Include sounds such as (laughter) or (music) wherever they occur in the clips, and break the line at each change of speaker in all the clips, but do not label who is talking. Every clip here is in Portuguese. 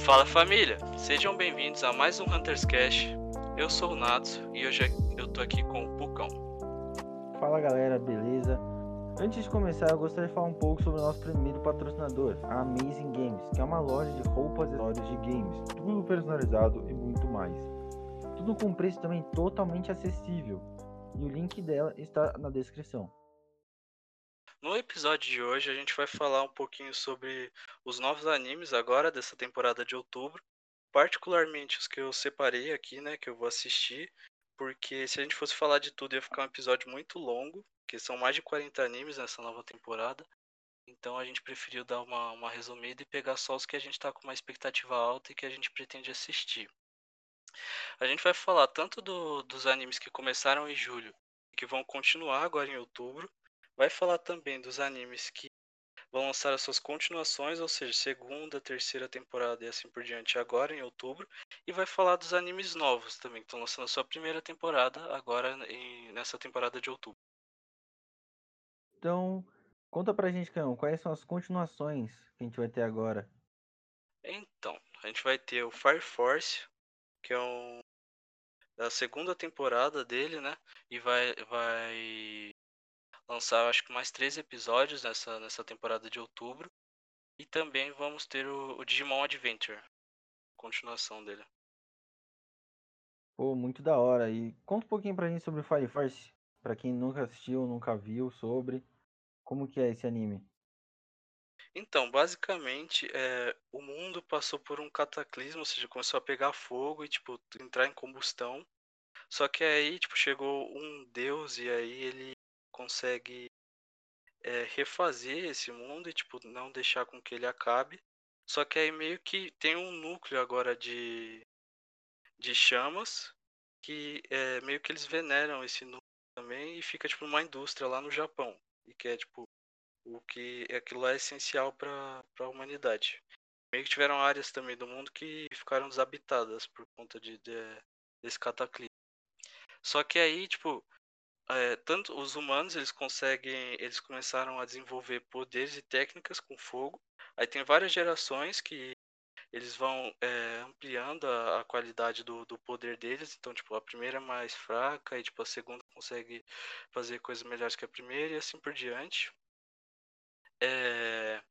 Fala família, sejam bem-vindos a mais um Hunters Cash. Eu sou o Natsu e hoje eu tô aqui com o Pucão.
Fala galera, beleza? Antes de começar, eu gostaria de falar um pouco sobre o nosso primeiro patrocinador, a Amazing Games, que é uma loja de roupas e acessórios de games, tudo personalizado e muito mais. Tudo com preço também totalmente acessível, e o link dela está na descrição.
Episódio de hoje a gente vai falar um pouquinho sobre os novos animes agora dessa temporada de outubro, particularmente os que eu separei aqui, né, que eu vou assistir, porque se a gente fosse falar de tudo ia ficar um episódio muito longo, porque são mais de 40 animes nessa nova temporada. Então a gente preferiu dar uma, uma resumida e pegar só os que a gente está com uma expectativa alta e que a gente pretende assistir. A gente vai falar tanto do, dos animes que começaram em julho e que vão continuar agora em outubro, vai falar também dos animes que vão lançar as suas continuações, ou seja, segunda, terceira temporada e assim por diante agora em outubro, e vai falar dos animes novos também, que estão lançando a sua primeira temporada agora em, nessa temporada de outubro.
Então, conta pra gente, Cão, quais são as continuações que a gente vai ter agora?
Então, a gente vai ter o Fire Force, que é um da segunda temporada dele, né? E vai vai lançar acho que mais três episódios nessa, nessa temporada de outubro. E também vamos ter o, o Digimon Adventure, continuação dele.
Pô, muito da hora. E conta um pouquinho pra gente sobre o Fire Force, pra quem nunca assistiu, nunca viu sobre. Como que é esse anime?
Então, basicamente, é, o mundo passou por um cataclismo, ou seja, começou a pegar fogo e, tipo, entrar em combustão. Só que aí, tipo, chegou um deus e aí ele consegue é, refazer esse mundo e tipo não deixar com que ele acabe. Só que aí meio que tem um núcleo agora de de chamas que é, meio que eles veneram esse núcleo também e fica tipo uma indústria lá no Japão e que é tipo o que aquilo é essencial para a humanidade. Meio que tiveram áreas também do mundo que ficaram desabitadas por conta de, de desse cataclismo. Só que aí, tipo, é, tanto os humanos eles conseguem, eles começaram a desenvolver poderes e técnicas com fogo. Aí tem várias gerações que eles vão é, ampliando a, a qualidade do, do, poder deles. Então, tipo, a primeira é mais fraca e tipo a segunda consegue fazer coisas melhores que a primeira e assim por diante. É...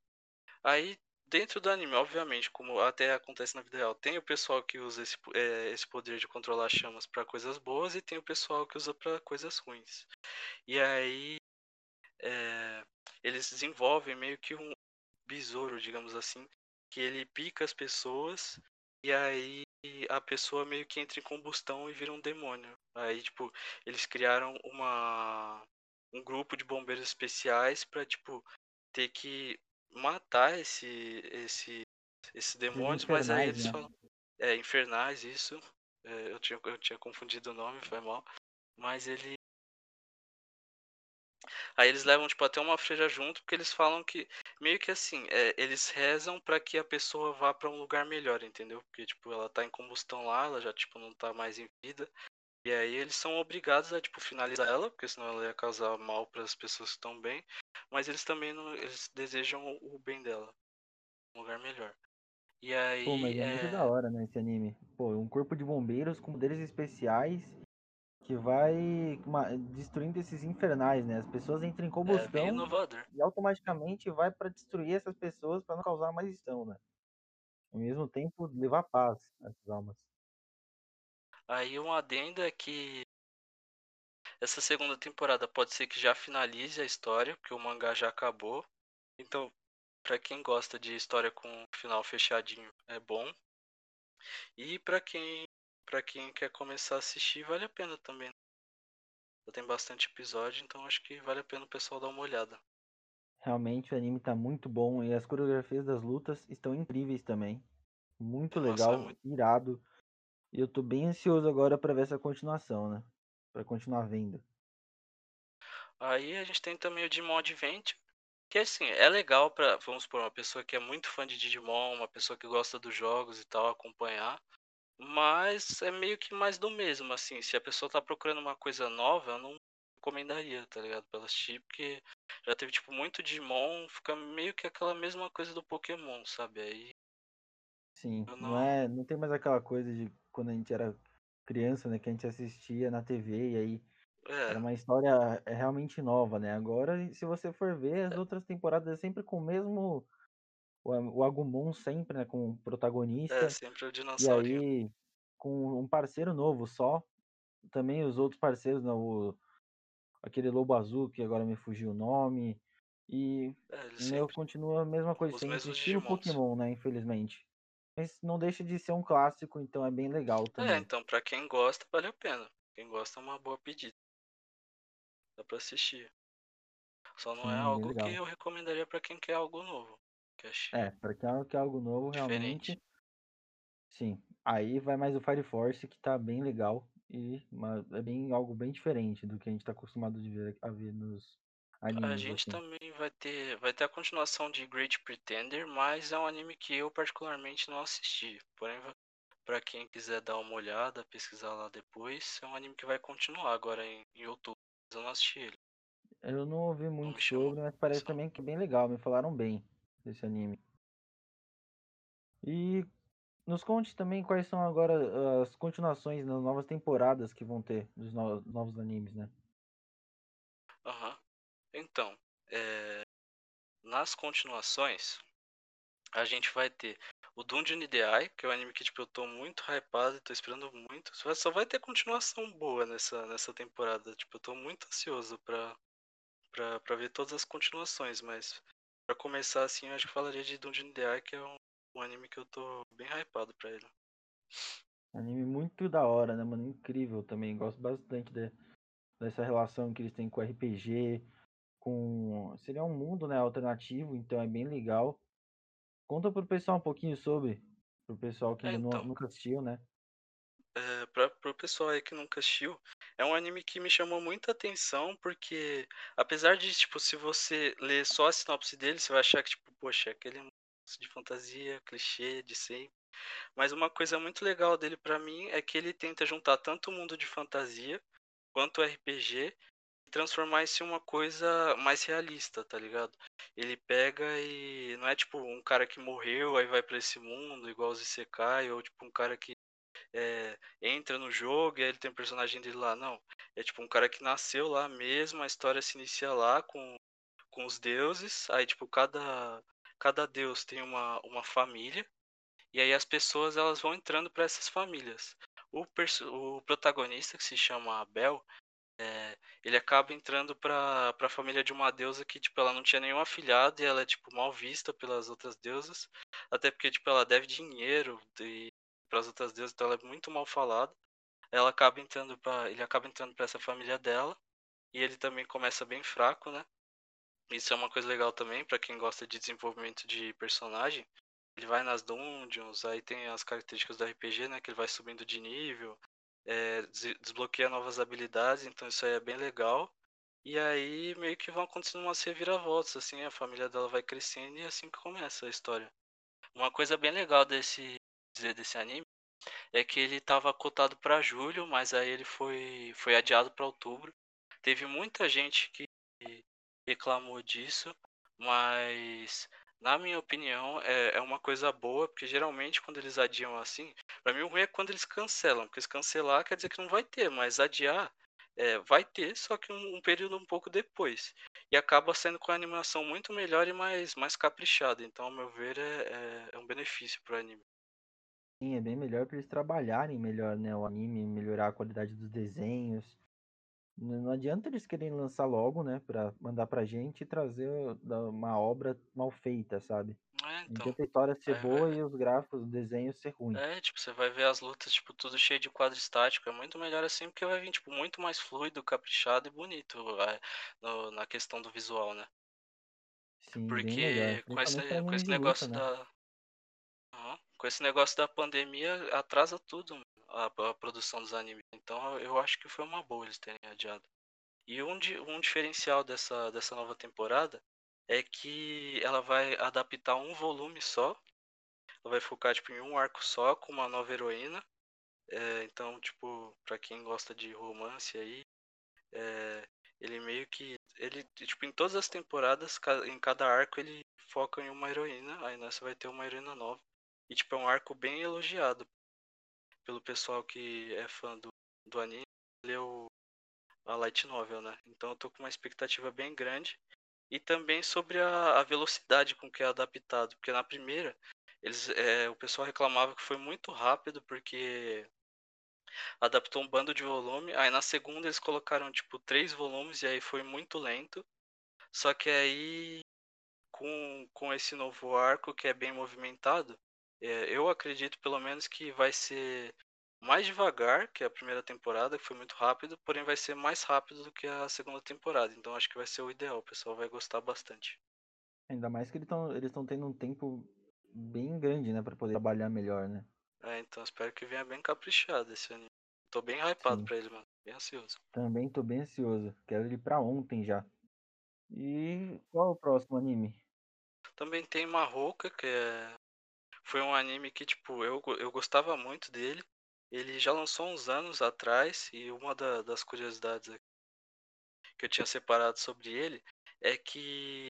Aí dentro do anime, obviamente, como até acontece na vida real, tem o pessoal que usa esse, é, esse poder de controlar chamas para coisas boas e tem o pessoal que usa para coisas ruins. E aí é, eles desenvolvem meio que um besouro, digamos assim, que ele pica as pessoas e aí a pessoa meio que entra em combustão e vira um demônio. Aí, tipo, eles criaram uma um grupo de bombeiros especiais para tipo ter que matar esse esse esse demônios, mas aí eles né? falam é infernais isso. É, eu tinha eu tinha confundido o nome, foi mal. Mas ele Aí eles levam tipo até uma freira junto, porque eles falam que meio que assim, é, eles rezam para que a pessoa vá para um lugar melhor, entendeu? Porque tipo ela tá em combustão lá, ela já tipo não tá mais em vida. E aí eles são obrigados a tipo finalizar ela, porque senão ela ia causar mal para as pessoas que estão bem, mas eles também não, eles desejam o bem dela, um lugar melhor. E aí
Pô, mas é, é muito da hora, né, esse anime. Pô, um corpo de bombeiros com poderes especiais que vai destruindo esses infernais, né? As pessoas entram em combustão
é
e automaticamente vai para destruir essas pessoas para não causar mais dano, né? Ao mesmo tempo levar paz às almas.
Aí um adendo é que essa segunda temporada pode ser que já finalize a história, porque o mangá já acabou. Então, para quem gosta de história com final fechadinho, é bom. E para quem para quem quer começar a assistir, vale a pena também. Já tem bastante episódio, então acho que vale a pena o pessoal dar uma olhada.
Realmente o anime tá muito bom e as coreografias das lutas estão incríveis também. Muito Nossa, legal, é muito... irado. E eu tô bem ansioso agora para ver essa continuação, né? Para continuar vendo.
Aí a gente tem também o Digimon Adventure, que assim, é legal para, vamos supor, uma pessoa que é muito fã de Digimon, uma pessoa que gosta dos jogos e tal, acompanhar. Mas é meio que mais do mesmo, assim, se a pessoa tá procurando uma coisa nova, eu não recomendaria, tá ligado? Pra assistir, porque já teve, tipo, muito Digimon, fica meio que aquela mesma coisa do Pokémon, sabe? Aí
Sim, não
não.
é, não tem mais aquela coisa de quando a gente era criança, né, que a gente assistia na TV e aí
É,
era uma história é, realmente nova, né? Agora, se você for ver, as outras temporadas é sempre com o mesmo o, o Agumon sempre, né, com o
é,
protagonista
sempre o
e
dinossaurinho.
aí com um parceiro novo só. Também os outros parceiros, né, o, aquele Lobo Azul que agora me fugiu o nome e
É,
meu continua a mesma coisa
mesmos
estilo
Digimons.
Pokémon, né, infelizmente. Mas não deixa de ser um clássico, então é bem legal
É,
também.
então, pra quem gosta, vale a pena. Quem gosta é uma boa pedida. Dá pra assistir. Só não é
Sim, bem
algo que
legal.
eu recomendaria pra quem quer algo novo. Que
É, para quem quer algo novo,
diferente.
realmente, sim. Aí vai mais o Fire Force, que tá bem legal e uma- é bem algo bem diferente do que a gente tá acostumado de ver, a ver nos
A
animes,
gente
assim.
também vai ter, vai ter a continuação de Great Pretender, mas é um anime que eu particularmente não assisti. Porém, pra quem quiser dar uma olhada, pesquisar lá depois, é um anime que vai continuar agora em, em outubro. Mas eu não assisti ele,
Eu não ouvi muito sobre, mas parece também que é bem legal, me falaram bem desse anime. E nos conte também quais são agora as continuações nas novas temporadas que vão ter dos no- novos animes, né?
Então, é, nas continuações, a gente vai ter o Dungeon Ideai, que é um anime que tipo, eu tô muito hypado e tô esperando muito. Só vai ter continuação boa nessa, nessa temporada. Tipo, eu tô muito ansioso pra, pra, pra ver todas as continuações, mas pra começar assim, eu acho que falaria de Dungeon Ideai, que é um, um anime que eu tô bem hypado pra ele.
Anime muito da hora, né, mano? Incrível também. Gosto bastante de- dessa relação que eles têm com RPG, com. Seria um mundo, né, alternativo, então é bem legal. Conta pro pessoal um pouquinho sobre, pro pessoal que
É,
nu-
então,
nunca assistiu, né?
é, pra, pro pessoal aí que nunca assistiu, é um anime que me chamou muita atenção, porque apesar de, tipo, se você ler só a sinopse dele, você vai achar que, tipo, poxa, é aquele mundo de fantasia, clichê, de sempre. Mas uma coisa muito legal dele pra mim é que ele tenta juntar tanto o mundo de fantasia quanto o RPG transformar isso em uma coisa mais realista, tá ligado? Ele pega e não é tipo um cara que morreu aí vai pra esse mundo igual os Isekai ou tipo um cara que é, entra no jogo e aí ele tem um personagem dele lá, não. É tipo um cara que nasceu lá mesmo, a história se inicia lá com, com os deuses, aí tipo cada cada deus tem uma, uma família e aí as pessoas elas vão entrando para essas famílias. O, o protagonista, que se chama Abel, é, ele acaba entrando para a família de uma deusa que tipo ela não tinha nenhum afilhado e ela é tipo mal vista pelas outras deusas, até porque tipo ela deve dinheiro para as outras deusas, então ela é muito mal falada. Ela acaba entrando para ele acaba entrando para essa família dela e ele também começa bem fraco, né? Isso é uma coisa legal também para quem gosta de desenvolvimento de personagem. Ele vai nas dungeons, aí tem as características do RPG, né? Que ele vai subindo de nível, é, desbloqueia novas habilidades, então isso aí é bem legal. E aí meio que vão acontecendo umas reviravoltas, assim, a família dela vai crescendo e é assim que começa a história. Uma coisa bem legal desse desse anime é que ele estava cotado para julho, mas aí ele foi foi adiado para outubro. Teve muita gente que reclamou disso, mas na minha opinião é, é uma coisa boa, porque geralmente quando eles adiam assim, para mim o ruim é quando eles cancelam, porque se cancelar quer dizer que não vai ter, mas adiar é, vai ter, só que um, um, período um pouco depois. E acaba sendo com a animação muito melhor e mais, mais caprichada. Então, ao meu ver, é, é, é um benefício pro anime.
Sim, é bem melhor para eles trabalharem melhor, né, o anime, melhorar a qualidade dos desenhos. Não não adianta eles querem lançar logo, né, para mandar pra gente e trazer uma obra mal feita, sabe?
É,
Não
então.
adianta a história ser
É,
boa e os gráficos, o desenho ser ruim.
É, tipo, você vai ver as lutas, tipo, tudo cheio de quadro estático. É muito melhor assim, porque vai vir, tipo, muito mais fluido, caprichado e bonito é, no- na questão do visual, né?
Sim,
Porque com esse, com esse
de luta,
negócio
né?
da. Com esse negócio da pandemia, atrasa tudo a, a produção dos animes. Então eu acho que foi uma boa eles terem adiado. E um, um diferencial dessa, dessa nova temporada é que ela vai adaptar um volume só. Ela vai focar, tipo, em um arco só, com uma nova heroína. É, então, tipo, pra quem gosta de romance aí, é, ele meio que. Ele, tipo, em todas as temporadas, em cada arco, ele foca em uma heroína. Aí nessa vai ter uma heroína nova. E, tipo, é um arco bem elogiado pelo pessoal que é fã do, do anime, leu a light novel, né? Então eu tô com uma expectativa bem grande. E também sobre a, a velocidade com que é adaptado, porque na primeira eles, é, o pessoal reclamava que foi muito rápido porque adaptou um bando de volume. Aí na segunda eles colocaram tipo três volumes e aí foi muito lento. Só que aí com, com esse novo arco que é bem movimentado, é, eu acredito pelo menos que vai ser mais devagar que a primeira temporada, que foi muito rápido, porém vai ser mais rápido do que a segunda temporada. Então acho que vai ser o ideal, o pessoal vai gostar bastante.
Ainda mais que eles estão eles tendo um tempo bem grande, né, para poder trabalhar melhor, né?
É, então espero que venha bem caprichado esse anime. Tô bem hypado Sim. pra ele, mano. Bem ansioso.
Também tô bem ansioso. Quero ele pra ontem já. E qual é o próximo anime?
Também tem Marroca, que é... foi um anime que, tipo, eu, eu gostava muito dele. Ele já lançou uns anos atrás e uma da, das curiosidades que eu tinha separado sobre ele é que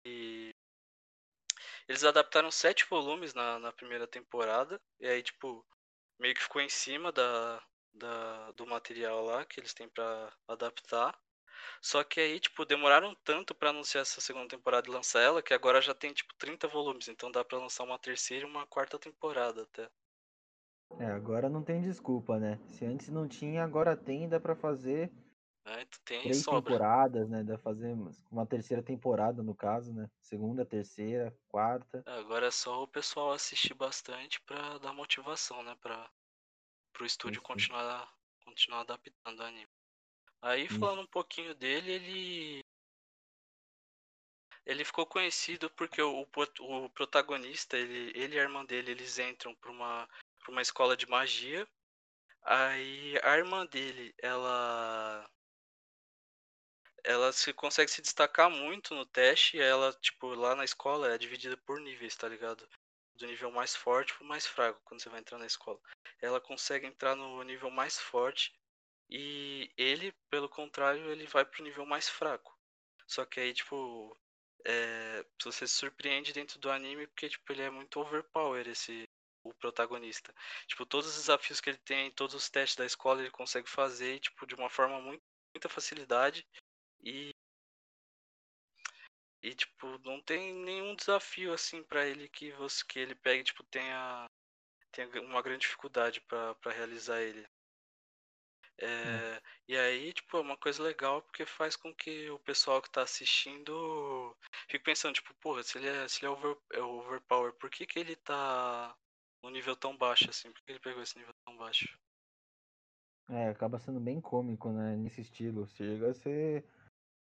eles adaptaram sete volumes na, na primeira temporada e aí tipo meio que ficou em cima da, da do material lá que eles têm para adaptar só que aí, tipo, demoraram tanto para anunciar essa segunda temporada e lançar ela, que agora já tem, tipo, 30 volumes. Então dá para lançar uma terceira e uma quarta temporada até.
É, agora não tem desculpa, né? Se antes não tinha, agora tem, dá pra fazer
é,
três
sobra.
temporadas, né? Dá pra fazer uma terceira temporada, no caso, né? Segunda, terceira, quarta.
É, agora é só o pessoal assistir bastante pra dar motivação, né? Pra, pro estúdio Isso. continuar, continuar adaptando o anime. Aí falando um pouquinho dele, ele ele ficou conhecido porque o, o protagonista, ele, ele e a irmã dele, eles entram para uma, pra uma escola de magia. Aí a irmã dele, ela ela se consegue se destacar muito no teste, ela tipo lá na escola é dividida por níveis, tá ligado? Do nível mais forte pro mais fraco quando você vai entrar na escola. Ela consegue entrar no nível mais forte e ele, pelo contrário, ele vai pro nível mais fraco. Só que aí, tipo, é, você se surpreende dentro do anime porque, tipo, ele é muito overpower, esse, o protagonista. Tipo, todos os desafios que ele tem, todos os testes da escola ele consegue fazer, tipo, de uma forma muito, muita facilidade. E e tipo, não tem nenhum desafio assim para ele que você que ele pegue, tipo, tenha tenha uma grande dificuldade para realizar ele. É, é. E aí, tipo, é uma coisa legal porque faz com que o pessoal que tá assistindo fique pensando, tipo, porra, se ele é, se ele é, over, é overpower, por que, que ele tá no nível tão baixo assim? Por que ele pegou esse nível tão baixo?
É, acaba sendo bem cômico, né, nesse estilo. Chega a ser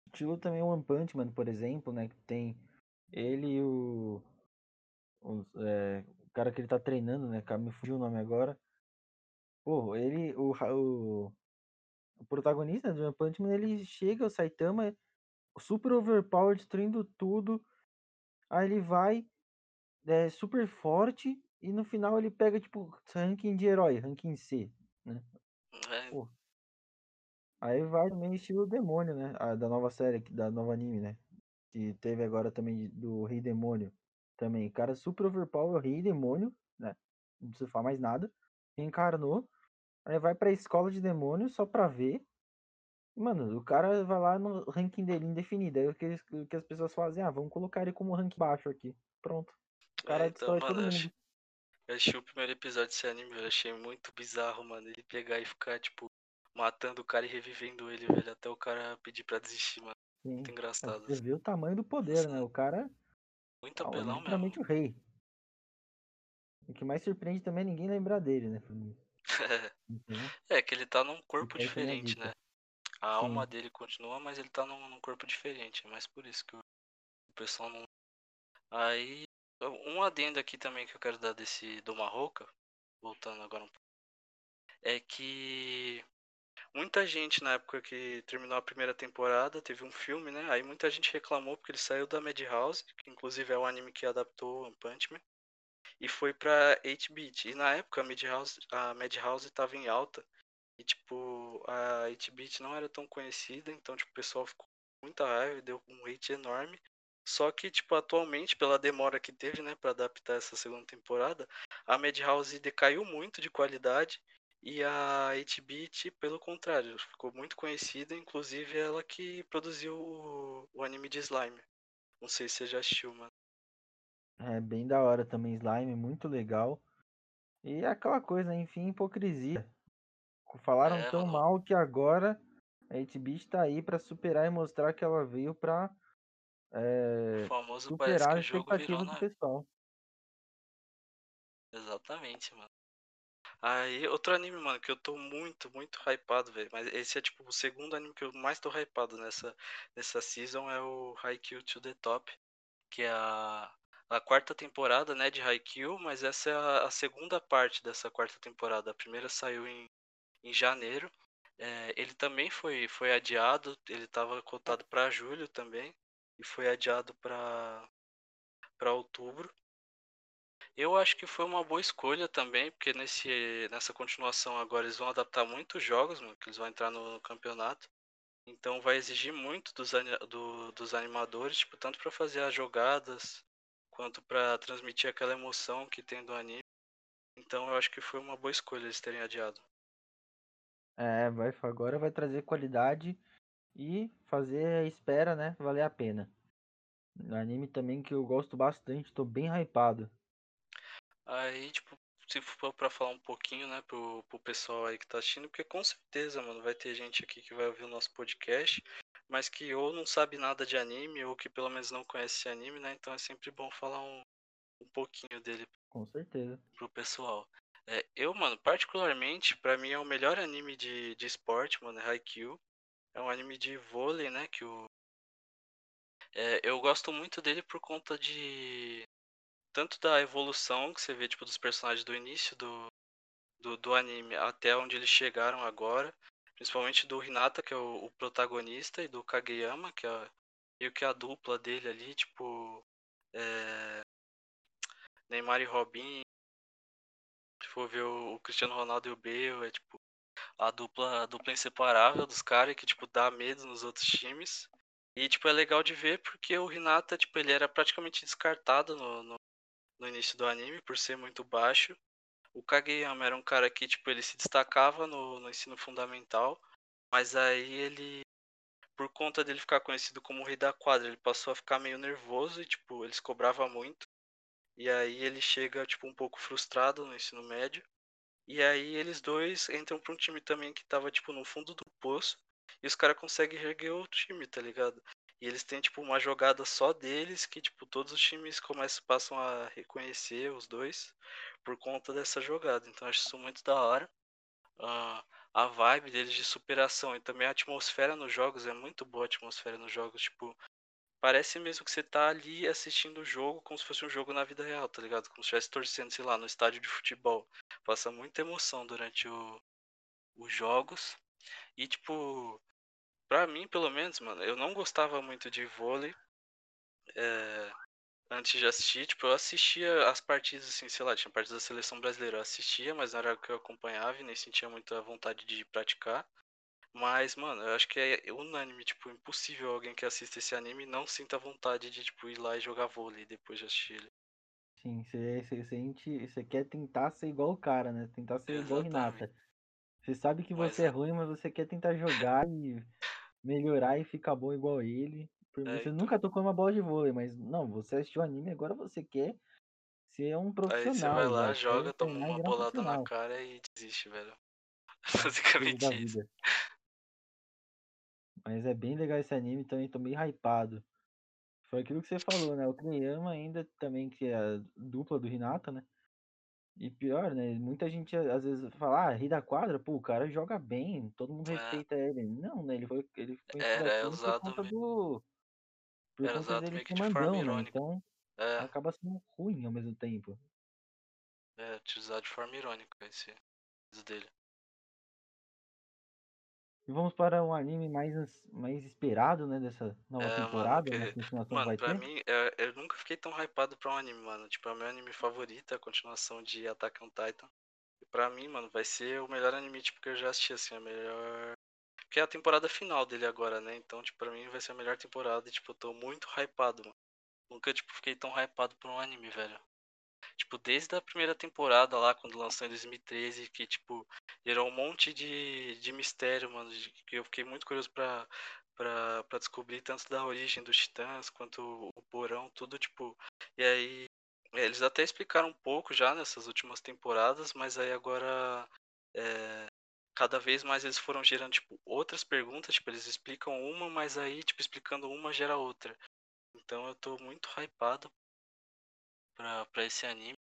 estilo também One Punch Man, por exemplo, né, que tem ele e o o, é, o cara que ele tá treinando, né, me fugiu o nome agora. Pô, ele, o, o, o protagonista do One Punch Man, ele chega, o Saitama, super overpowered, destruindo tudo. Aí ele vai, é super forte, e no final ele pega, tipo, ranking de herói, ranking C, né?
É.
Pô. Aí vai também estilo demônio, né? A, da nova série, da nova anime, né? Que teve agora também do Rei Demônio. Também, cara super overpower, Rei Demônio, né? Não precisa falar mais nada. Encarnou. Aí vai pra escola de demônios só pra ver. Mano, o cara vai lá no ranking dele indefinido. Aí o que, o que as pessoas fazem? Ah, vamos colocar ele como ranking baixo aqui. Pronto. O cara é, então, mano, todo mundo.
Eu achei o primeiro episódio desse anime, eu achei muito bizarro, mano. Ele pegar e ficar, tipo, matando o cara e revivendo ele, velho, até o cara pedir pra desistir, mano. Sim. Muito engraçado.
Você assim. vê o tamanho do poder, né? O cara.
Muito é apelão
mesmo. o rei. O que mais surpreende também é ninguém lembrar dele, né? (laughs)
Então, é que ele tá num corpo diferente, né? A Sim. alma dele continua, mas ele tá num, num, corpo diferente. É mais por isso que o, o pessoal não. Aí. Um adendo aqui também que eu quero dar desse do Marroca, voltando agora um pouco, é que muita gente na época que terminou a primeira temporada, teve um filme, né? Aí muita gente reclamou porque ele saiu da Madhouse, que inclusive é o anime que adaptou One Punch Man e foi pra 8-bit. E na época a Madhouse, a Madhouse tava em alta. E tipo, a 8-bit não era tão conhecida, então tipo, o pessoal ficou com muita raiva, deu um hate enorme. Só que, tipo, atualmente, pela demora que teve, né, pra adaptar essa segunda temporada, a Madhouse decaiu muito de qualidade e a 8-Bit, pelo contrário, ficou muito conhecida, inclusive ela que produziu o, o anime de Slime. Não sei se você já assistiu, mano.
É bem da hora também, Slime, muito legal. E é aquela coisa, enfim, hipocrisia. Falaram
É,
tão
mano,
mal que agora a 8-Bit tá aí pra superar e mostrar que ela veio pra
o
é, superar
o
expectativas do
na.
pessoal.
Exatamente, mano. Aí, outro anime, mano, que eu tô muito, muito hypado, velho. Mas esse é tipo o segundo anime que eu mais tô hypado nessa, nessa season é o Haikyuu to the Top, que é a, a quarta temporada, né, de Haikyuu, mas essa é a, a segunda parte dessa quarta temporada. A primeira saiu em, em janeiro. É, ele também foi, foi adiado, ele tava cotado pra julho também, e foi adiado pra outubro. Eu acho que foi uma boa escolha também, porque nesse, nessa continuação agora eles vão adaptar muitos jogos, mano, que eles vão entrar no campeonato. Então vai exigir muito dos, do, dos animadores, tipo, tanto para fazer as jogadas, quanto para transmitir aquela emoção que tem do anime. Então eu acho que foi uma boa escolha eles terem adiado.
É, vai, agora vai trazer qualidade e fazer a espera, né, valer a pena. Um anime também que eu gosto bastante, tô bem hypado.
Aí, tipo, se for pra falar um pouquinho, né, pro, pro pessoal aí que tá assistindo, porque com certeza, mano, vai ter gente aqui que vai ouvir o nosso podcast, mas que ou não sabe nada de anime, ou que pelo menos não conhece esse anime, né, então é sempre bom falar um, um pouquinho dele
Com certeza.
pro pessoal. É, eu, mano, particularmente, pra mim é o melhor anime de, de esporte, mano, é Haikyuu. É um anime de vôlei, né, que o... É, eu gosto muito dele por conta de tanto da evolução que você vê, tipo, dos personagens do início do, do, do anime até onde eles chegaram agora. Principalmente do Hinata, que é o, o protagonista, e do Kageyama, que é meio que a dupla dele ali, tipo. É, Neymar e Robin. Se for ver o, o Cristiano Ronaldo e o Bale, é tipo a dupla, a dupla inseparável dos caras que, tipo, dá medo nos outros times. E, tipo, é legal de ver porque o Hinata, tipo, ele era praticamente descartado no, no, no início do anime por ser muito baixo. O Kageyama era um cara que, tipo, ele se destacava no, no ensino fundamental, mas aí ele, por conta dele ficar conhecido como o rei da quadra, ele passou a ficar meio nervoso e, tipo, eles cobrava muito. E aí ele chega, tipo, um pouco frustrado no ensino médio. E aí eles dois entram pra um time também que tava, tipo, no fundo do poço. E os caras conseguem reerguer o time, tá ligado? E eles têm, tipo, uma jogada só deles que, tipo, todos os times começam, passam a reconhecer os dois por conta dessa jogada. Então acho isso muito da hora. Uh, a vibe deles de superação e também a atmosfera nos jogos é muito boa a atmosfera nos jogos, tipo, parece mesmo que você tá ali assistindo o jogo como se fosse um jogo na vida real, tá ligado? Como se estivesse torcendo, sei lá, no estádio de futebol. Passa muita emoção durante o, os jogos. E tipo, pra mim, pelo menos, mano, eu não gostava muito de vôlei. É, antes de assistir, tipo, eu assistia as partidas, assim, sei lá, tinha partidas da seleção brasileira, eu assistia, mas não era o que eu acompanhava e nem sentia muita vontade de praticar. Mas, mano, eu acho que é unânime, tipo, impossível alguém que assista esse anime não sinta vontade de, tipo, ir lá e jogar vôlei depois de assistir ele.
Sim, você sente, você quer tentar ser igual o cara, né? Tentar ser igual o
Exatamente.
Hinata. Você sabe que
Mas
você é, ruim, mas você quer tentar jogar e melhorar e ficar bom igual ele.
É,
Você
então.
nunca tocou uma bola de vôlei, mas não, você assistiu anime, agora você quer ser um
Aí você vai
profissional
lá,
quer
joga, toma uma
um
bolada na
profissional.
cara e desiste, velho. (laughs)
Da
Basicamente isso.
vida. Mas é bem legal esse anime também, tô meio hypado. Foi aquilo que você falou, né? O Kriyama ainda também, que é a dupla do Hinata, né? E pior, né? Muita gente às vezes fala, ah, rei da quadra, pô, o cara joga bem, todo mundo
É,
respeita ele. Não, né? Ele foi, ele foi
era é
por
usado
do. Por
era
conta dele
meio que de forma
mandão, né? Então
É,
acaba sendo ruim ao mesmo tempo.
é utilizado de forma irônica esse, dele.
E vamos para um anime mais, mais esperado, né? Dessa nova
É, mano,
temporada, na
que,
continuação
mano,
vai
pra
ter.
mim, é, eu nunca fiquei tão hypado pra um anime, mano. Tipo, é o meu anime favorito, é a continuação de Attack on Titan. E pra mim, mano, vai ser o melhor anime, tipo, que eu já assisti, assim, a melhor... Que é a temporada final dele agora, né? Então, tipo, pra mim vai ser a melhor temporada e, tipo, eu tô muito hypado, mano. Nunca, tipo, fiquei tão hypado por um anime, velho. Tipo, desde a primeira temporada lá, quando lançou em 2013, que, tipo, gerou um monte de, de mistério, mano. de- que eu fiquei muito curioso pra, pra, pra descobrir tanto da origem dos titãs quanto o porão, tudo, tipo. E aí. é, Eles até explicaram um pouco já nessas últimas temporadas, mas aí agora. Cada vez mais eles foram gerando, tipo, outras perguntas, tipo, eles explicam uma, mas aí, tipo, explicando uma gera outra. Então eu tô muito hypado pra, pra esse anime.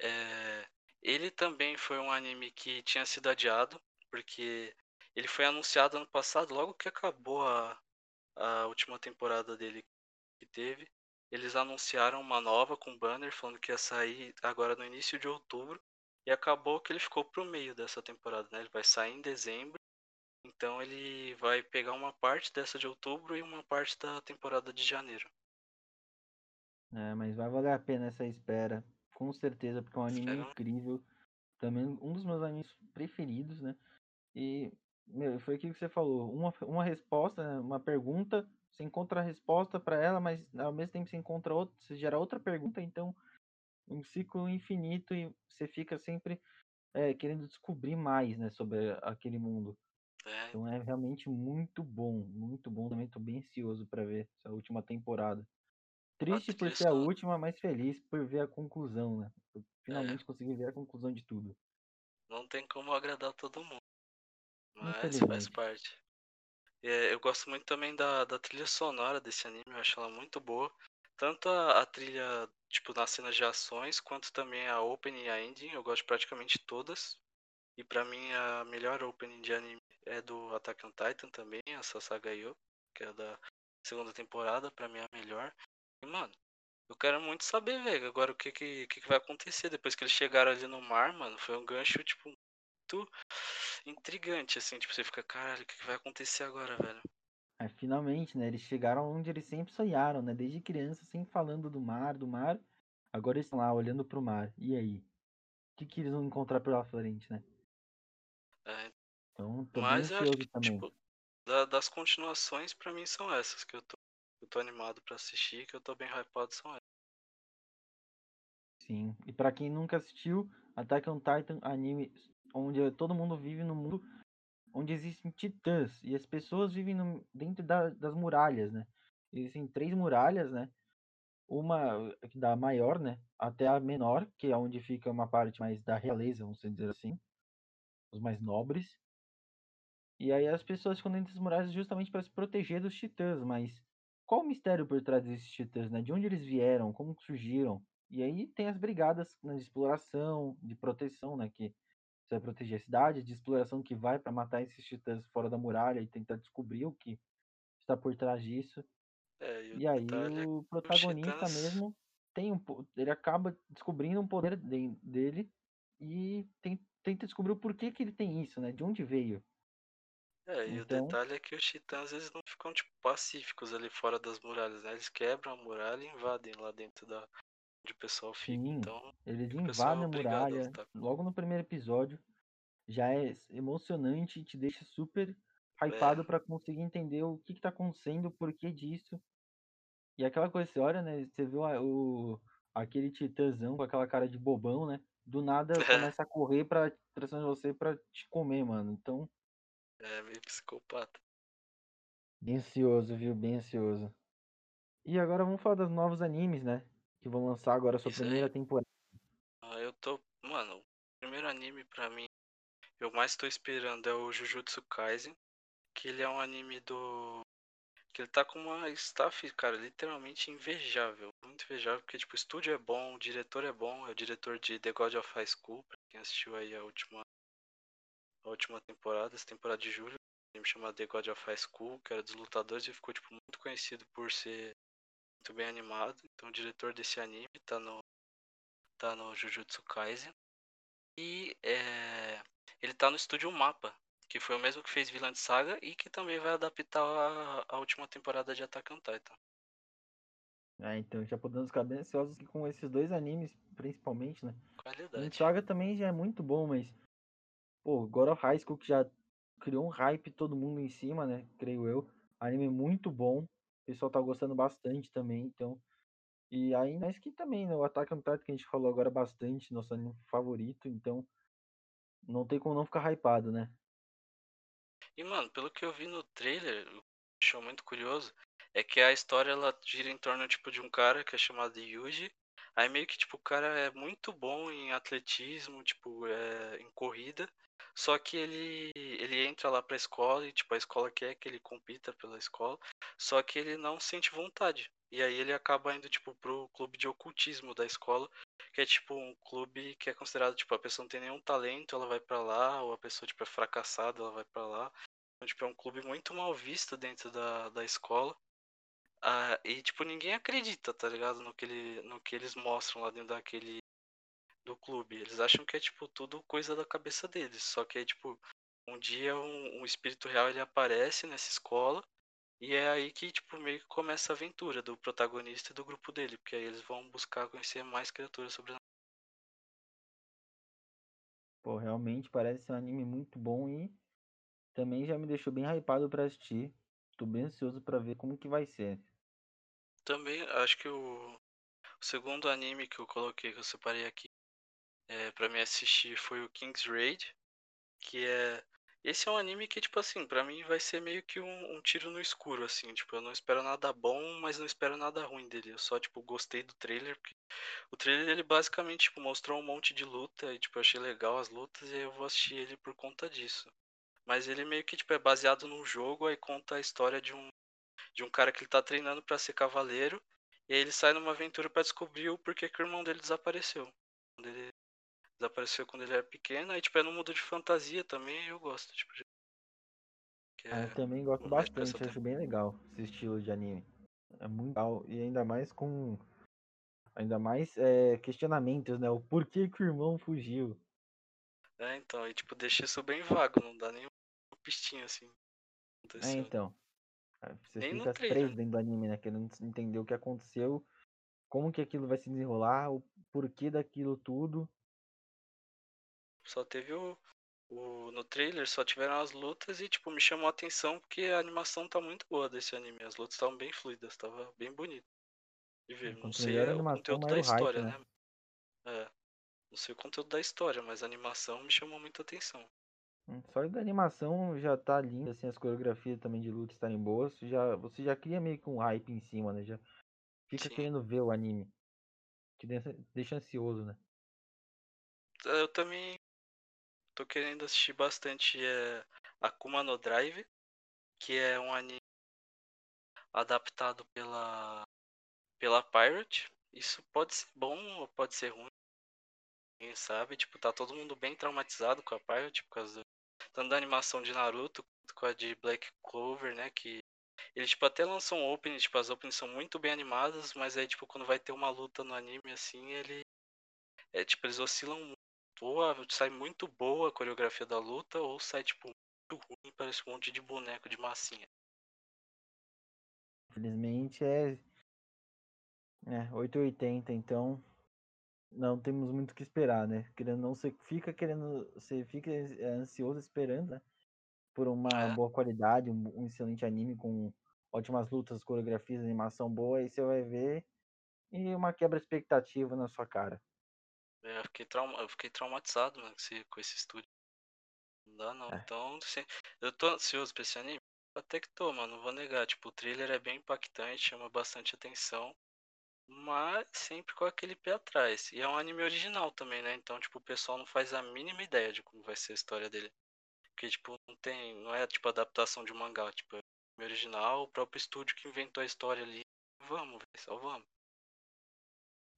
É, ele também foi um anime que tinha sido adiado, porque ele foi anunciado ano passado, logo que acabou a, a última temporada dele que teve. Eles anunciaram uma nova com banner falando que ia sair agora no início de outubro. E acabou que ele ficou pro meio dessa temporada, né? Ele vai sair em dezembro. Então ele vai pegar uma parte dessa de outubro e uma parte da temporada de janeiro.
É, mas vai valer a pena essa espera, com certeza, porque é um anime
Espero.
incrível. Também um dos meus animes preferidos, né? E, meu, foi aquilo que você falou. Uma, uma resposta, né, uma pergunta, você encontra a resposta para ela, mas ao mesmo tempo você encontra outra, você gera outra pergunta, então um ciclo infinito e você fica sempre é, querendo descobrir mais, né, sobre aquele mundo.
É,
Então é realmente muito bom, muito bom. Também tô bem ansioso para ver essa última temporada.
a
Triste por ser a última, mas feliz por ver a conclusão, né? Eu
É,
finalmente consegui ver a conclusão de tudo.
não tem como agradar todo mundo, mas faz parte. É, eu gosto muito também da, da trilha sonora desse anime, eu acho ela muito boa. Tanto a, a trilha, tipo, nas cenas de ações, quanto também a opening e a ending, eu gosto praticamente todas. E pra mim a melhor opening de anime é do Attack on Titan também, a Sasagayo, que é da segunda temporada, pra mim é a melhor. E mano, eu quero muito saber, velho, agora o que que, que que vai acontecer depois que eles chegaram ali no mar, mano. Foi um gancho, tipo, muito intrigante, assim, tipo, você fica, caralho, o que que vai acontecer agora, velho?
Aí, finalmente, né? Eles chegaram onde eles sempre sonharam, né? Desde criança, sempre falando do mar, do mar. Agora eles estão lá olhando pro mar. E aí? O que, que eles vão encontrar pela frente, né?
É,
Então, tô bem
mas
ansioso
que,
também.
tipo, da- das continuações, pra mim são essas que eu tô, eu tô animado pra assistir, que eu tô bem hypado, são essas.
Sim. E pra quem nunca assistiu, Attack on Titan, anime onde todo mundo vive num mundo onde existem titãs e as pessoas vivem no- dentro da- das muralhas, né? Existem três muralhas, né? Uma da maior, né? Até a menor, que é onde fica uma parte mais da realeza, vamos dizer assim, os mais nobres. E aí as pessoas ficam dentro das muralhas justamente para se proteger dos titãs, mas qual o mistério por trás desses titãs, né? De onde eles vieram, como surgiram? E aí tem as brigadas né, de exploração, de proteção, né? Que você vai proteger a cidade, de exploração que vai para matar esses titãs fora da muralha e tentar descobrir o que está por trás disso.
É, e o
E aí
é
o protagonista
titãs.
mesmo tem um, ele acaba descobrindo um poder de- dele e tem- tenta descobrir o porquê que ele tem isso, né? De onde veio.
É, e o
Então,
detalhe é que os titãs eles não ficam tipo pacíficos ali fora das muralhas, né? Eles quebram a muralha e invadem lá dentro da onde o pessoal fica.
sim,
Então,
eles
pessoal é
invadem a muralha logo no primeiro episódio. Já é emocionante e te deixa super
É,
hypado para conseguir entender o que, que tá acontecendo, o porquê disso. E aquela coisa, você olha, né? Você viu o, aquele titãzão com aquela cara de bobão, né? Do nada
é, (laughs)
começa a correr pra trazer você pra te comer, mano. Então,
é meio psicopata.
bem ansioso, viu? Bem ansioso. E agora vamos falar dos novos animes, né? Que vão lançar agora a sua
Isso
primeira
aí.
temporada.
Ah, Eu tô. Mano, o primeiro anime pra mim, eu mais tô esperando é o Jujutsu Kaisen. Que ele é um anime do. Que ele tá com uma staff, cara, literalmente invejável. Muito invejável, porque, tipo, o estúdio é bom, o diretor é bom, é o diretor de The God of High School, pra quem assistiu aí a última, a última temporada, essa temporada de julho. Um anime chamado The God of High School, que era dos lutadores e ficou, tipo, muito conhecido por ser muito bem animado. Então, o diretor desse anime tá no, tá no Jujutsu Kaisen. E é, ele tá no estúdio Mapa, que foi o mesmo que fez Vinland Saga e que também vai adaptar a, a última temporada de Attack on Titan.
Ah, então já podemos ficar bem ansiosos com esses dois animes, principalmente, né?
Qualidade.
Saga também já é muito bom, mas, pô, God of High School que já criou um hype todo mundo em cima, né? Creio eu. Anime muito bom. O pessoal tá gostando bastante também, então. E aí, mas que também, né? O Attack on Titan que a gente falou agora bastante, nosso anime favorito, então não tem como não ficar hypado, né?
E, mano, pelo que eu vi no trailer, o que deixou muito curioso é que a história ela gira em torno tipo de um cara que é chamado Yuji. Aí meio que tipo o cara é muito bom em atletismo, tipo, é, em corrida. Só que ele ele entra lá pra escola e tipo a escola quer que ele compita pela escola, só que ele não sente vontade. E aí ele acaba indo tipo pro clube de ocultismo da escola, que é tipo um clube que é considerado tipo a pessoa não tem nenhum talento, ela vai pra lá, ou a pessoa tipo é fracassada, ela vai pra lá. Então, tipo, é um clube muito mal visto dentro da, da escola. Ah, e tipo, ninguém acredita, tá ligado? No que, ele, no que eles mostram lá dentro daquele do clube. Eles acham que é tipo tudo coisa da cabeça deles. Só que é tipo, um dia um, um espírito real ele aparece nessa escola e é aí que tipo meio que começa a aventura do protagonista e do grupo dele, porque aí eles vão buscar conhecer mais criaturas sobre
Pô, realmente parece ser um anime muito bom e também já me deixou bem hypado pra assistir. Tô bem ansioso pra ver como que vai ser.
Também acho que o, o segundo anime que eu coloquei, que eu separei aqui é, para me assistir foi o King's Raid, que é esse é um anime que tipo assim, para mim vai ser meio que um, um, tiro no escuro assim, tipo, eu não espero nada bom, mas não espero nada ruim dele. Eu só tipo gostei do trailer, porque o trailer ele basicamente tipo, mostrou um monte de luta e tipo, eu achei legal as lutas e eu vou assistir ele por conta disso. Mas ele meio que tipo é baseado num jogo, aí conta a história de um de um cara que ele tá treinando para ser cavaleiro. E aí ele sai numa aventura para descobrir o porquê que o irmão dele desapareceu. Ele desapareceu quando ele era pequeno, aí tipo é no mundo de fantasia também, eu gosto, tipo, de...
ah, eu também gosto bastante, acho bem legal esse estilo de anime. É muito legal, e ainda mais com ainda mais é, questionamentos, né? O porquê que o irmão fugiu.
É, então, e tipo, deixa isso bem vago, não dá nem um pistinho assim.
É, então. Você Nem fica preso dentro do anime, né? Querendo entender o que aconteceu, como que aquilo vai se desenrolar, o porquê daquilo tudo.
Só teve o, o. No trailer só tiveram as lutas e, tipo, me chamou a atenção porque a animação tá muito boa desse anime. As lutas estavam bem fluidas, tava bem bonito. De ver. Não sei é o conteúdo da história, hype, né? né? É. Não sei o conteúdo da história, mas a animação me chamou muita atenção.
Hum, só da animação já tá linda, assim, as coreografias também de luta estarem boas. Já, você já cria meio que um hype em cima, né? Já fica Sim. querendo ver o anime. Que deixa, deixa ansioso, né?
Eu também tô querendo assistir bastante é, Akuma no Drive, que é um anime adaptado pela pela Pirate. Isso pode ser bom ou pode ser ruim. Quem sabe, tipo, tá todo mundo bem traumatizado com a Pirate por causa do tanto da animação de Naruto quanto com a de Black Clover, né? Que eles tipo até lançam um tipo, as openings são muito bem animadas, mas aí tipo quando vai ter uma luta no anime assim, ele é tipo eles oscilam muito. Ou sai muito boa a coreografia da luta, ou sai tipo muito ruim, parece um monte de boneco de massinha.
Infelizmente é é 880, então não temos muito o que esperar, né? Querendo não, você fica querendo, você fica é, ansioso esperando, né? Por uma é. boa qualidade, um, um, excelente anime com ótimas lutas, coreografias, animação boa, aí você vai ver e uma quebra expectativa na sua cara.
É, eu fiquei, trauma, eu fiquei traumatizado mano, com esse estúdio. Não dá não. É. Então, assim, eu tô ansioso pra esse anime. Até que tô, mano, não vou negar. Tipo, o trailer é bem impactante, chama bastante atenção mas sempre com aquele pé atrás. E é um anime original também, né? Então, tipo, o pessoal não faz a mínima ideia de como vai ser a história dele. Porque, tipo, não tem. Não é tipo adaptação de um mangá, tipo, é um original, o próprio estúdio que inventou a história ali. Vamos, véio, só vamos.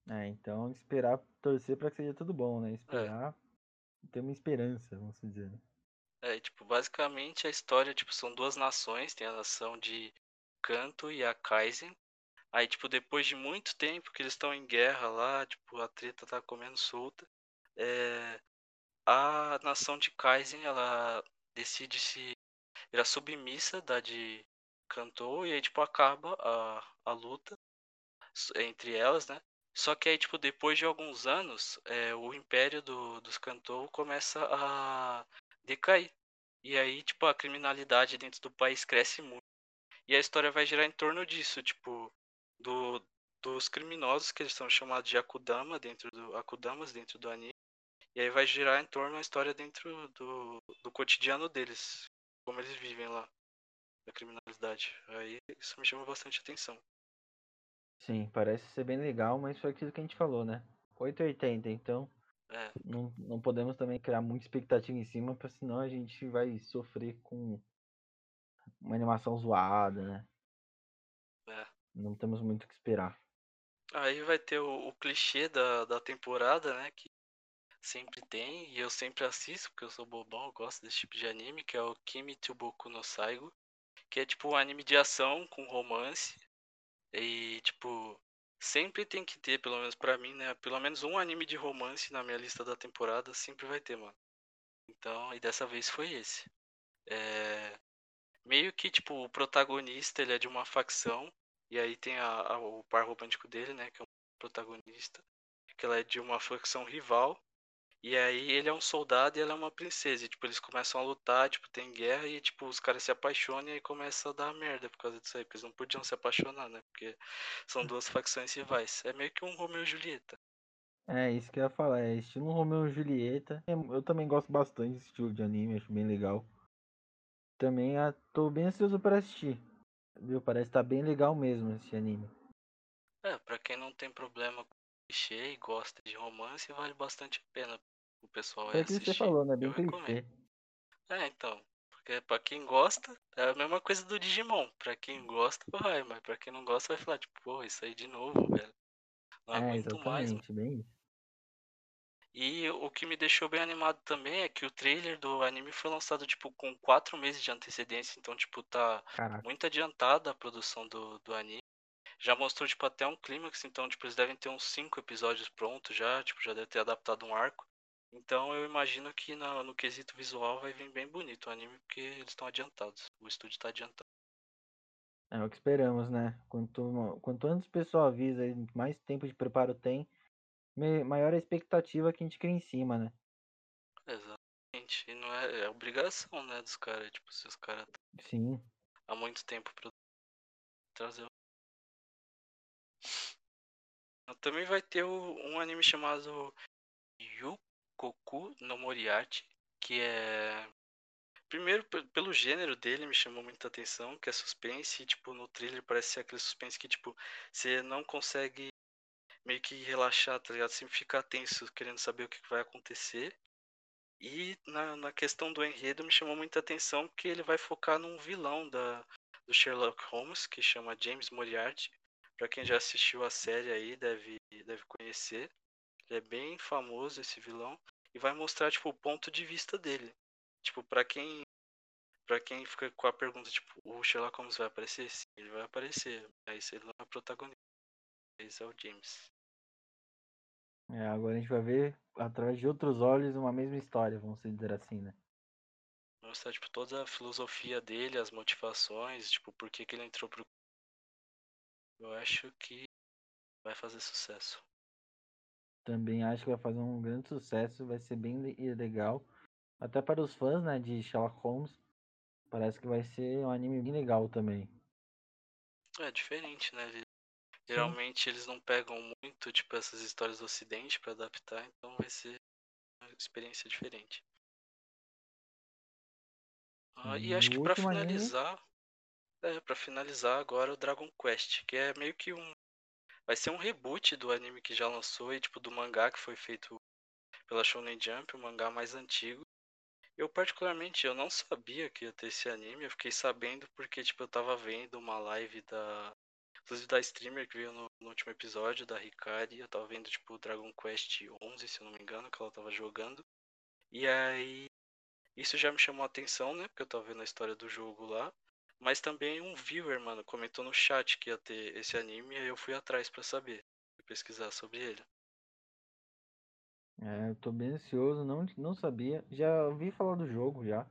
É, então esperar, torcer para que seja tudo bom, né? Esperar, é. ter uma esperança, vamos dizer. Né?
É, tipo, basicamente a história, tipo, são duas nações, tem a nação de Kanto e a Kaizen, Aí, tipo, depois de muito tempo que eles estão em guerra lá, tipo, a treta tá comendo solta, é, a nação de Kaizen, ela decide se virar submissa da de Kantou, e aí, tipo, acaba a, a luta entre elas, né? Só que aí, tipo, depois de alguns anos, é, o império do, dos Kantou começa a decair. E aí, tipo, a criminalidade dentro do país cresce muito. E a história vai girar em torno disso, tipo, do, dos criminosos que eles são chamados de Akudama dentro do Akudamas dentro do anime. E aí vai girar em torno da história dentro do, do cotidiano deles, como eles vivem lá, da criminalidade. Aí isso me chama bastante atenção.
Sim, parece ser bem legal, mas foi aquilo que a gente falou, né? 880, então
É,
não, não podemos também criar muita expectativa em cima, porque senão a gente vai sofrer com uma animação zoada, né?
é.
Não temos muito o que esperar.
Aí vai ter o, o clichê da, da temporada, né? Que sempre tem, e eu sempre assisto, porque eu sou bobão, eu gosto desse tipo de anime, que é o Kimi Tsuboku no Saigo. Que é tipo um anime de ação com romance. E tipo, sempre tem que ter, pelo menos pra mim, né? Pelo menos um anime de romance na minha lista da temporada, sempre vai ter, mano. Então, e dessa vez foi esse. É... Meio que, tipo, o protagonista, ele é de uma facção, e aí tem a, a- o par romântico dele, né, que é o protagonista, que ela é de uma facção rival, e aí ele é um soldado e ela é uma princesa, e, tipo, eles começam a lutar, tipo, tem guerra, e, tipo, os caras se apaixonam, e aí começa a dar merda por causa disso aí, porque eles não podiam se apaixonar, né, porque são (laughs) duas facções rivais. É meio que um Romeu e Julieta.
É, isso que eu ia falar, é estilo Romeo e Julieta. Eu também gosto bastante desse estilo de anime, acho bem legal. Também ah, tô bem ansioso para assistir. Viu? Parece estar bem legal mesmo esse anime.
É, pra quem não tem problema com clichê e gosta de romance, vale bastante a pena o pessoal aí
aquilo que você
assistir.
falou, né?
Eu
Bem
recomendo.
clichê.
É, então. Porque pra quem gosta, é a mesma coisa do Digimon. Pra quem gosta, vai, mas pra quem não gosta, vai falar, tipo, pô, isso aí de novo, velho. Não
É,
aguento mais,
exatamente, bem isso.
E o que me deixou bem animado também é que o trailer do anime foi lançado, tipo, com quatro meses de antecedência. Então, tipo, tá
Caraca.
muito adiantada a produção do, do anime. Já mostrou, tipo, até um clímax, então, tipo, eles devem ter uns cinco episódios prontos já, tipo, já deve ter adaptado um arco. Então eu imagino que no, no quesito visual vai vir bem bonito o anime, porque eles estão adiantados. O estúdio tá adiantado.
É o que esperamos, né? Quanto, quanto antes o pessoal avisa, mais tempo de preparo tem, maior a expectativa que a gente cria em cima, né?
Exatamente. E não é, é obrigação, né, dos caras. Tipo, se os caras
Sim.
há muito tempo pra trazer. o- Também vai ter o- um anime chamado Yukoku no Moriarty, que é. Primeiro, pe- pelo gênero dele, me chamou muita atenção, que é suspense, e, tipo, no trailer parece ser aquele suspense que, tipo, você não consegue meio que relaxar, tá ligado? Sempre fica tenso, querendo saber o que que vai acontecer. E na, na questão do enredo me chamou muita atenção porque ele vai focar num vilão da, do Sherlock Holmes, que chama James Moriarty. Pra quem já assistiu a série aí, deve, deve conhecer. Ele é bem famoso, esse vilão. E vai mostrar, tipo, o ponto de vista dele. Tipo, pra quem. Pra quem fica com a pergunta, tipo, o Sherlock Holmes vai aparecer? Sim, ele vai aparecer. Mas ele não é o protagonista. Esse é o James.
É, agora a gente vai ver através de outros olhos uma mesma história, vamos dizer assim, né?
Mostrar, tipo, toda a filosofia dele, as motivações, tipo, por que, que ele entrou pro. Eu acho que vai fazer sucesso.
Também acho que vai fazer um grande sucesso, vai ser bem le- legal. Até para os fãs, né, de Sherlock Holmes, parece que vai ser um anime bem legal também.
É diferente, né? Ele-
Sim.
Geralmente eles não pegam muito, tipo, essas histórias do ocidente pra adaptar, então vai ser uma experiência diferente. Ah, e acho que
anime-
finalizar, é, para finalizar agora o Dragon Quest, que é meio que um vai ser um reboot do anime que já lançou e tipo do mangá que foi feito pela Shonen Jump, o mangá mais antigo. Eu particularmente eu não sabia que ia ter esse anime, eu fiquei sabendo porque tipo eu tava vendo uma live da inclusive da streamer que veio no, no último episódio da Hikari, eu tava vendo tipo Dragon Quest 11, se eu não me engano, que ela tava jogando. E aí isso já me chamou a atenção, né? Porque eu tava vendo a história do jogo lá. Mas também um viewer, mano, comentou no chat que ia ter esse anime, e aí eu fui atrás pra saber, pesquisar sobre ele.
É, eu tô bem ansioso, não, não sabia. Já ouvi falar do jogo já.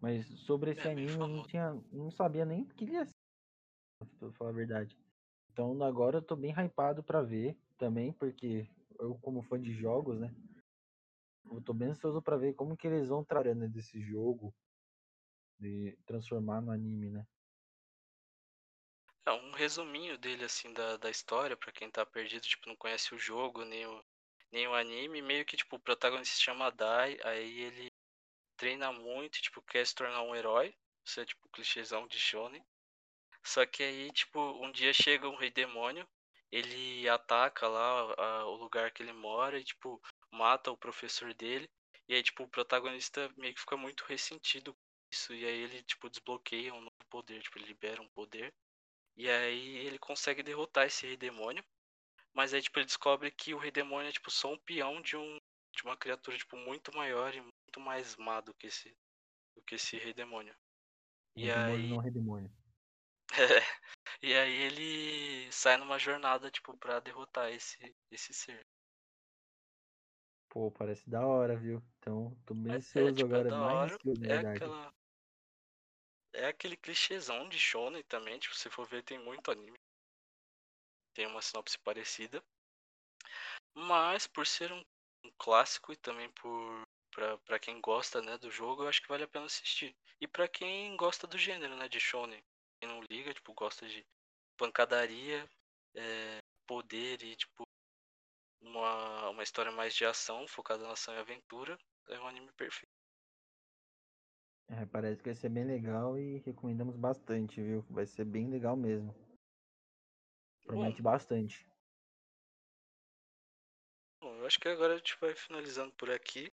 Mas sobre esse
É,
anime eu não tinha. não sabia nem que ele ia ser, pra falar a verdade. Então agora eu tô bem hypado pra ver também, porque eu como fã de jogos, né? Eu tô bem ansioso pra ver como que eles vão trabalhando desse jogo de transformar no anime, né?
É um resuminho dele, assim, da, da história, pra quem tá perdido, tipo, não conhece o jogo, nem o, nem o anime. Meio que, tipo, o protagonista se chama Dai, aí ele treina muito, tipo, quer se tornar um herói. Isso é, tipo, clichêzão de shonen. Só que aí, tipo, um dia chega um rei demônio, ele ataca lá a, o lugar que ele mora e, tipo, mata o professor dele. E aí, tipo, o protagonista meio que fica muito ressentido isso. E aí ele, tipo, desbloqueia um novo poder, tipo, ele libera um poder. E aí ele consegue derrotar esse rei demônio. Mas aí, tipo, ele descobre que o rei demônio é, tipo, só um peão de um de uma criatura, tipo, muito maior e muito mais má do que esse, do que esse rei demônio.
E demônio aí... não é demônio. (laughs)
e aí ele sai numa jornada, tipo, pra derrotar esse, esse ser.
Pô, parece da hora, viu? Então, tô bem
é,
ansioso
é, tipo,
agora,
é
mais
hora, é aquela... É aquele clichêzão de shonen também, tipo, se for ver, tem muito anime. Tem uma sinopse parecida. Mas, por ser um, um clássico e também por para quem gosta, né, do jogo, eu acho que vale a pena assistir. E para quem gosta do gênero, né, de shonen, quem não liga, tipo, gosta de pancadaria, é, poder e tipo uma, uma história mais de ação, focada na ação e aventura, é um anime perfeito.
É, parece que vai ser bem legal e recomendamos bastante, viu? Vai ser bem legal mesmo. Promete
Bom,
bastante.
Bom, eu acho que agora a gente vai finalizando por aqui.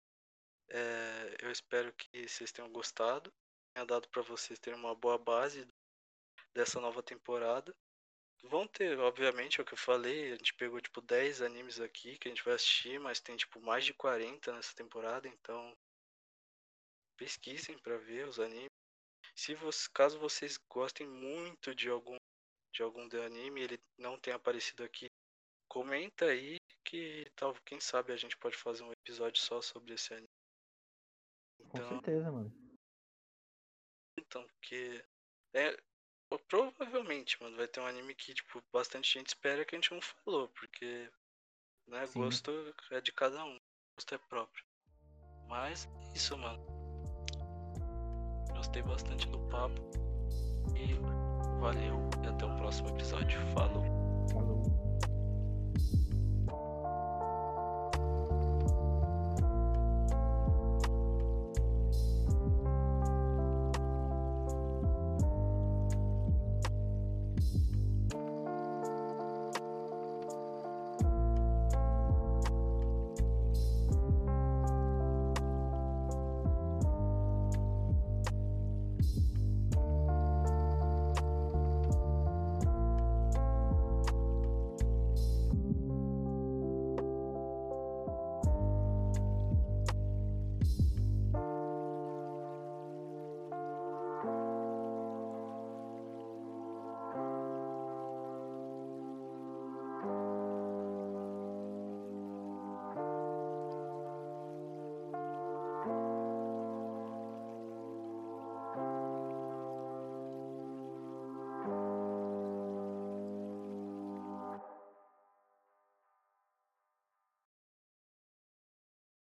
É, eu espero que vocês tenham gostado. Tenha dado para vocês terem uma boa base dessa nova temporada. Vão ter, obviamente, é o que eu falei, a gente pegou tipo 10 animes aqui que a gente vai assistir, mas tem tipo mais de 40 nessa temporada, então pesquisem para ver os animes. Se você, caso vocês gostem muito de algum de algum de anime, ele não tenha aparecido aqui, comenta aí que tal, quem sabe a gente pode fazer um episódio só sobre esse anime.
Então, Com certeza, mano.
Então, porque é, provavelmente, mano, vai ter um anime que, tipo, bastante gente espera que a gente não falou, porque, né, Sim. gosto é de cada um, gosto é próprio. Mas, é isso, mano. Gostei bastante do papo. E valeu, e até o próximo episódio. Falou.
Falou.